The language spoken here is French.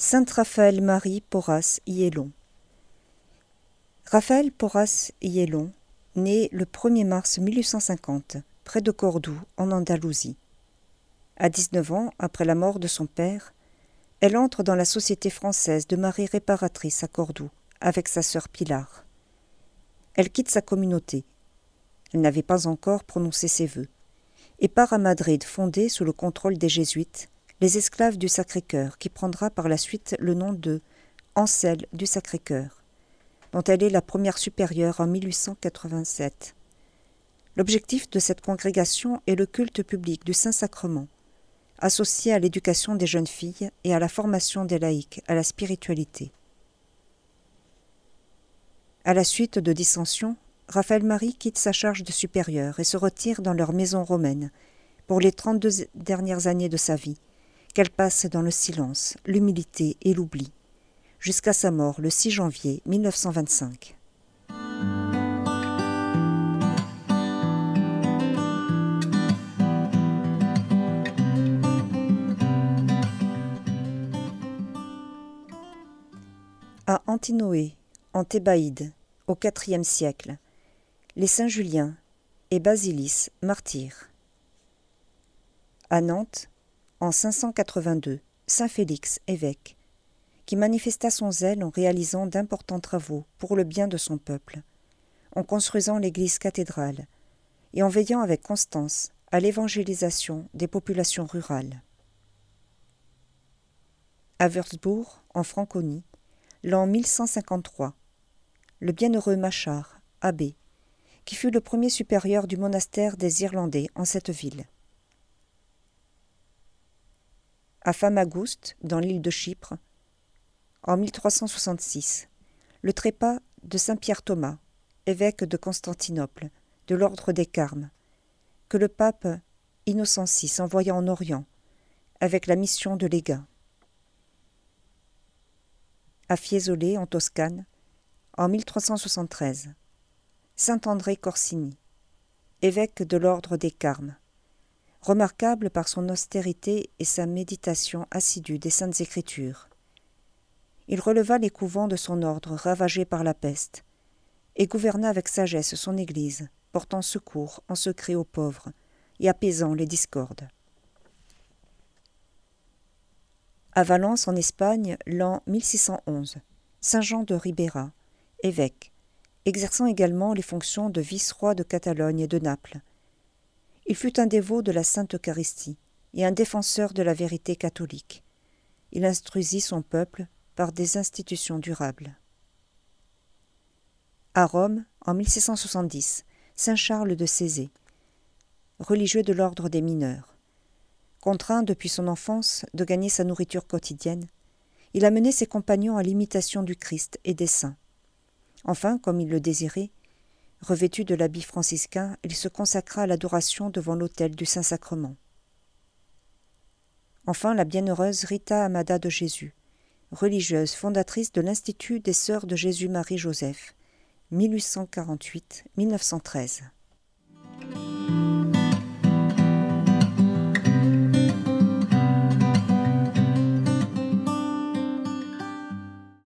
Sainte Raphaël Marie Porras Yélon. Raphaël Porras Yélon, né le 1er mars 1850, près de Cordoue, en Andalousie. À 19 ans, après la mort de son père, elle entre dans la Société française de Marie réparatrice à Cordoue, avec sa sœur Pilar. Elle quitte sa communauté. Elle n'avait pas encore prononcé ses vœux, et part à Madrid fondée sous le contrôle des jésuites les esclaves du Sacré-Cœur, qui prendra par la suite le nom de Ancelle du Sacré-Cœur, dont elle est la première supérieure en 1887. L'objectif de cette congrégation est le culte public du Saint-Sacrement, associé à l'éducation des jeunes filles et à la formation des laïcs à la spiritualité. À la suite de dissensions, Raphaël Marie quitte sa charge de supérieur et se retire dans leur maison romaine pour les 32 dernières années de sa vie, qu'elle passe dans le silence, l'humilité et l'oubli, jusqu'à sa mort le 6 janvier 1925. À Antinoé, en Thébaïde, au IVe siècle, les saints Julien et Basilis martyrs. À Nantes, en 582, Saint Félix, évêque, qui manifesta son zèle en réalisant d'importants travaux pour le bien de son peuple, en construisant l'église cathédrale et en veillant avec constance à l'évangélisation des populations rurales. À Würzburg, en Franconie, l'an 1153, le bienheureux Machard, abbé, qui fut le premier supérieur du monastère des Irlandais en cette ville. À Famagouste, dans l'île de Chypre, en 1366, le trépas de Saint Pierre Thomas, évêque de Constantinople, de l'ordre des Carmes, que le pape Innocent VI envoya en Orient, avec la mission de légat. À Fiesole, en Toscane, en 1373, Saint André Corsini, évêque de l'ordre des Carmes, remarquable par son austérité et sa méditation assidue des saintes écritures. Il releva les couvents de son ordre ravagés par la peste, et gouverna avec sagesse son Église, portant secours en secret aux pauvres et apaisant les discordes. À Valence, en Espagne, l'an 1611, Saint Jean de Ribera, évêque, exerçant également les fonctions de vice-roi de Catalogne et de Naples, il fut un dévot de la Sainte Eucharistie et un défenseur de la vérité catholique. Il instruisit son peuple par des institutions durables. À Rome, en 1670, Saint Charles de Césée, religieux de l'ordre des mineurs. Contraint depuis son enfance de gagner sa nourriture quotidienne, il a mené ses compagnons à l'imitation du Christ et des saints. Enfin, comme il le désirait, Revêtu de l'habit franciscain, il se consacra à l'adoration devant l'autel du Saint-Sacrement. Enfin, la bienheureuse Rita Amada de Jésus, religieuse fondatrice de l'Institut des Sœurs de Jésus-Marie-Joseph, 1848-1913.